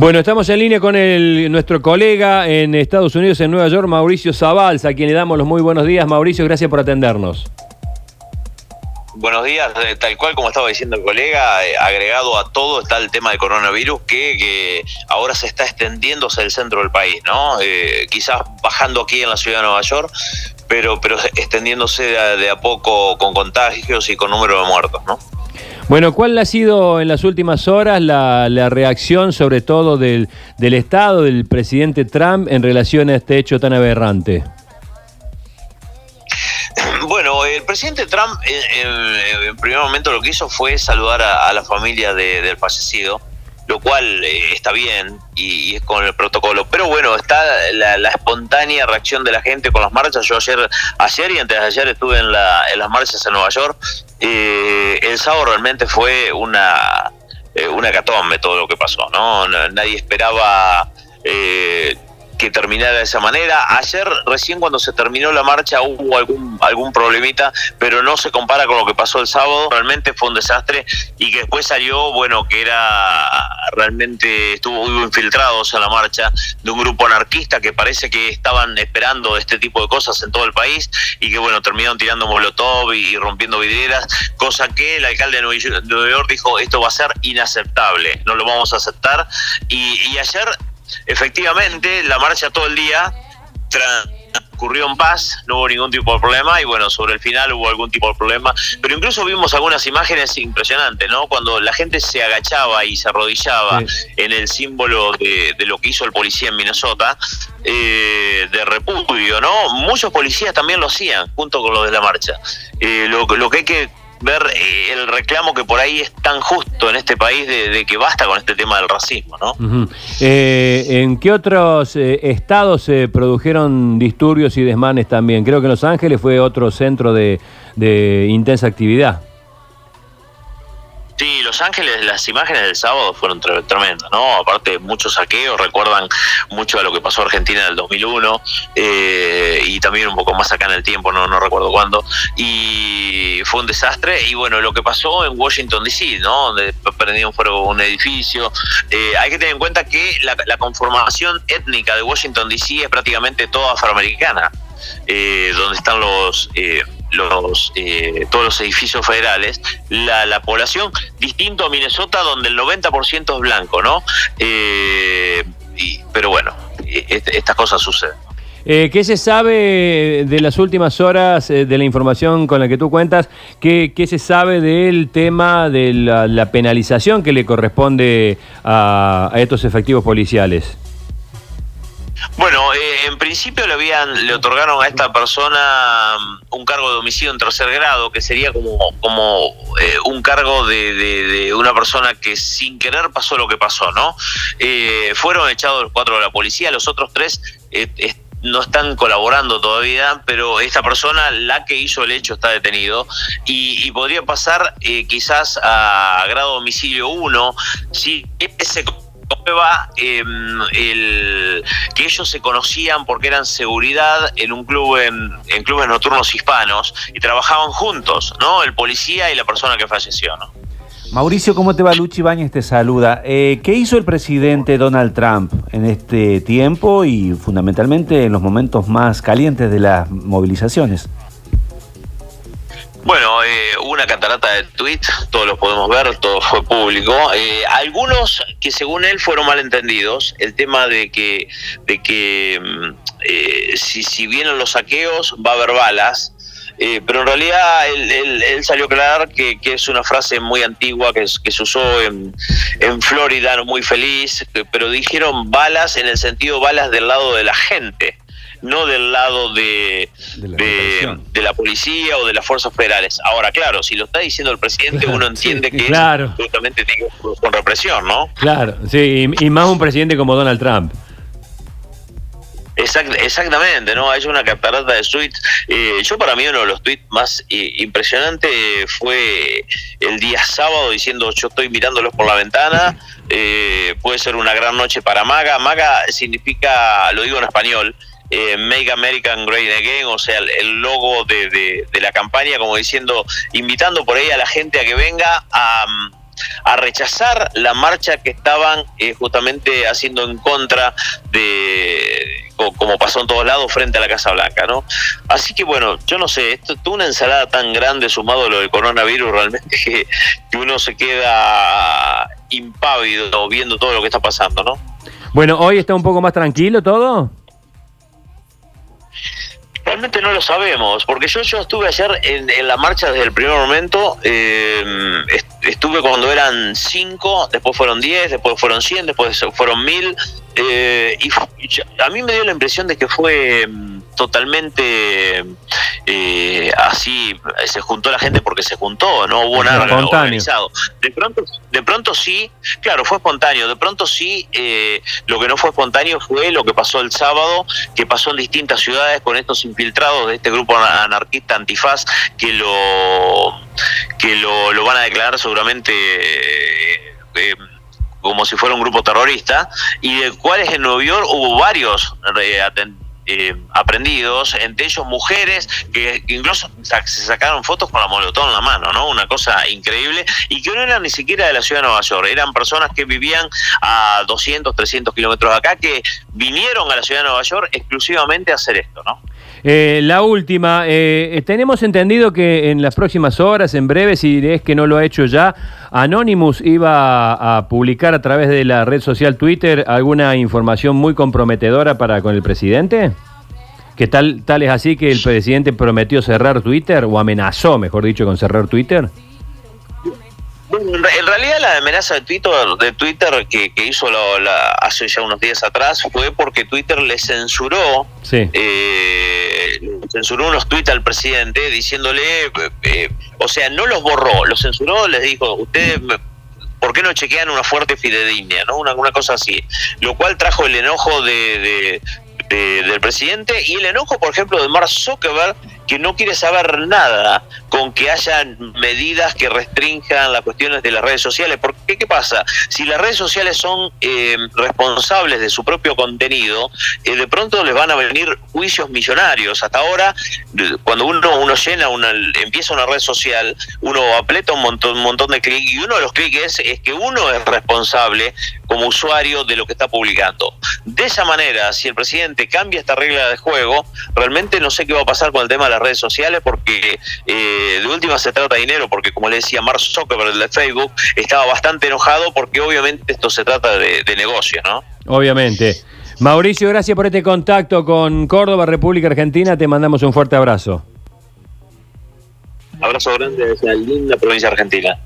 Bueno, estamos en línea con el, nuestro colega en Estados Unidos, en Nueva York, Mauricio Zabalza, a quien le damos los muy buenos días. Mauricio, gracias por atendernos. Buenos días, eh, tal cual como estaba diciendo el colega, eh, agregado a todo está el tema del coronavirus que, ahora se está extendiendo hacia el centro del país, ¿no? Eh, quizás bajando aquí en la ciudad de Nueva York, pero, pero extendiéndose de a poco con contagios y con número de muertos, ¿no? Bueno, ¿cuál ha sido en las últimas horas la, reacción, sobre todo del, Estado, del presidente Trump, en relación a este hecho tan aberrante? Bueno, el presidente Trump en, primer momento lo que hizo fue saludar a, la familia del fallecido lo cual eh, está bien y, es con el protocolo. Pero bueno, está la, espontánea reacción de la gente con las marchas. Yo ayer, ayer y antes de ayer estuve en, las marchas en Nueva York. Eh, el sábado realmente fue una, eh, una catombe todo lo que pasó, ¿no? Nadie esperaba que terminara de esa manera. Ayer, recién cuando se terminó la marcha, hubo algún, algún problemita, pero no se compara con lo que pasó el sábado. Realmente fue un desastre y que después salió, bueno, que era realmente, estuvo infiltrados en la marcha de un grupo anarquista que parece que estaban esperando este tipo de cosas en todo el país y que, bueno, terminaron tirando molotov y, rompiendo vidrieras, cosa que el alcalde de Nueva York dijo, esto va a ser inaceptable, no lo vamos a aceptar. Y, y ayer efectivamente la marcha todo el día transcurrió en paz, no hubo ningún tipo de problema y bueno, sobre el final hubo algún tipo de problema, pero incluso vimos algunas imágenes impresionantes, ¿no? Cuando la gente se agachaba y se arrodillaba en el símbolo de, lo que hizo el policía en Minnesota, eh, de repudio, ¿no? Muchos policías también lo hacían, junto con los de la marcha. Eh, lo, lo que hay que ver eh, el reclamo que por ahí es tan justo en este país de, que basta con este tema del racismo, ¿no? Eh, ¿En qué otros eh, estados se produjeron disturbios y desmanes también? Creo que Los Ángeles fue otro centro de intensa actividad. Sí, Los Ángeles, las imágenes del sábado fueron tremendas, ¿no? Aparte, muchos saqueos, recuerdan mucho a lo que pasó en Argentina en el 2001 eh, y también un poco más acá en el tiempo, no, recuerdo cuándo. Y fue un desastre. Y bueno, lo que pasó en Washington DC, ¿no? Donde prendieron fuego un edificio. Eh, hay que tener en cuenta que la, conformación étnica de Washington DC es prácticamente toda afroamericana, eh, donde están los los eh, todos los edificios federales, la, población, distinto a Minnesota, donde el 90% es blanco, ¿no? Eh, pero bueno, e, estas cosas suceden. Eh, ¿Qué se sabe de las últimas horas, de la información con la que tú cuentas? ¿Qué, qué se sabe del tema de la, penalización que le corresponde a estos efectivos policiales? Bueno, eh, en principio le habían le otorgaron a esta persona mm, un cargo de homicidio en tercer grado, que sería como como eh, un cargo de, una persona que sin querer pasó lo que pasó, ¿no? Eh, fueron echados los cuatro de la policía, los otros tres no están colaborando todavía, pero esta persona, la que hizo el hecho, está detenido y, podría pasar quizás a grado de homicidio 1 si ese prueba em, el, que ellos se conocían porque eran seguridad en un club en, clubes nocturnos hispanos y trabajaban juntos, ¿no? El policía y la persona que falleció, ¿no? Mauricio, ¿cómo te va? Luchi Bañez te saluda. Eh, ¿Qué hizo el presidente Donald Trump en este tiempo y fundamentalmente en los momentos más calientes de las movilizaciones? Bueno, eh, una catarata de tweets, todos los podemos ver, todo fue público. Eh, algunos que según él fueron malentendidos, el tema de que, de que mm, eh, si, si vienen los saqueos va a haber balas, eh, pero en realidad él, salió a aclarar que, es una frase muy antigua que, que se usó en, en Florida, muy feliz, pero dijeron balas en el sentido balas del lado de la gente no del lado de, de, la, policía o de las fuerzas federales. Ahora, claro, si lo está diciendo el presidente, uno entiende que claro. es justamente con represión, ¿no? Claro, sí, y, más un presidente como Donald Trump. exactamente, ¿no? Hay una catarata de tweets. Eh, yo para mí uno de los tweets más eh, impresionantes fue el día sábado diciendo yo estoy mirándolos por la ventana, eh, puede ser una gran noche para Maga. Maga significa, lo digo en español, eh, Make American Great Again, o sea, el, logo de, la campaña, como diciendo, invitando por ahí a la gente a que venga a, a rechazar la marcha que estaban eh, justamente haciendo en contra de, como pasó en todos lados, frente a la Casa Blanca, ¿no? Así que bueno, yo no sé, esto es una ensalada tan grande sumado a lo del coronavirus realmente que uno se queda impávido viendo todo lo que está pasando, ¿no? Bueno, hoy está un poco más tranquilo todo. Realmente no lo sabemos, porque yo, yo estuve ayer en, la marcha desde el primer momento, eh, estuve cuando eran cinco, después fueron diez, después fueron cien, después fueron mil, eh, y a mí me dio la impresión de que fue mm, totalmente eh, así, se juntó la gente porque se juntó, no hubo nada organizado. De pronto, de pronto sí, claro, fue espontáneo, de pronto sí, eh, lo que no fue espontáneo fue lo que pasó el sábado, que pasó en distintas ciudades con estos infiltrados de este grupo anarquista antifaz que lo, que lo, lo van a declarar seguramente como si fuera un grupo terrorista, y de cuales en Nueva York hubo varios eh, eh, aprendidos, entre ellos mujeres que incluso se sacaron fotos con la molotov en la mano, ¿no? Una cosa increíble, y que no eran ni siquiera de la ciudad de Nueva York, eran personas que vivían a 200, 300 kilómetros de acá, que vinieron a la ciudad de Nueva York exclusivamente a hacer esto, ¿no? Eh, la última, eh, tenemos entendido que en las próximas horas, en breve, si es que no lo ha hecho ya, Anonymous iba a, publicar a través de la red social Twitter alguna información muy comprometedora para con el presidente. ¿Que tal, tal es así que el presidente prometió cerrar Twitter o amenazó, mejor dicho, con cerrar Twitter? En realidad la amenaza de Twitter, de Twitter que, hizo hace ya unos días atrás fue porque Twitter le censuró, eh, censuró unos tweets al presidente diciéndole, eh, o sea, no los borró, los censuró, les dijo, ustedes ¿por qué no chequean una fuerte fidedigna? ¿no? Una, una cosa así. Lo cual trajo el enojo de, del presidente y el enojo, por ejemplo, de Mark Zuckerberg, que no quiere saber nada con que haya medidas que restrinjan las cuestiones de las redes sociales. Porque, ¿qué pasa? Si las redes sociales son eh, responsables de su propio contenido, eh, de pronto les van a venir juicios millonarios. Hasta ahora, cuando uno, uno llena, una, empieza una red social, uno aprieta un montón, un montón de clics y uno de los clics es, es que uno es responsable como usuario de lo que está publicando. De esa manera, si el presidente cambia esta regla de juego, realmente no sé qué va a pasar con el tema de las redes sociales porque eh, de última se trata de dinero, porque como le decía Mark Zuckerberg de Facebook, estaba bastante enojado porque obviamente esto se trata de, de negocio, ¿no? Obviamente. Mauricio, gracias por este contacto con Córdoba, República Argentina. Te mandamos un fuerte abrazo. Abrazo grande desde la linda provincia argentina.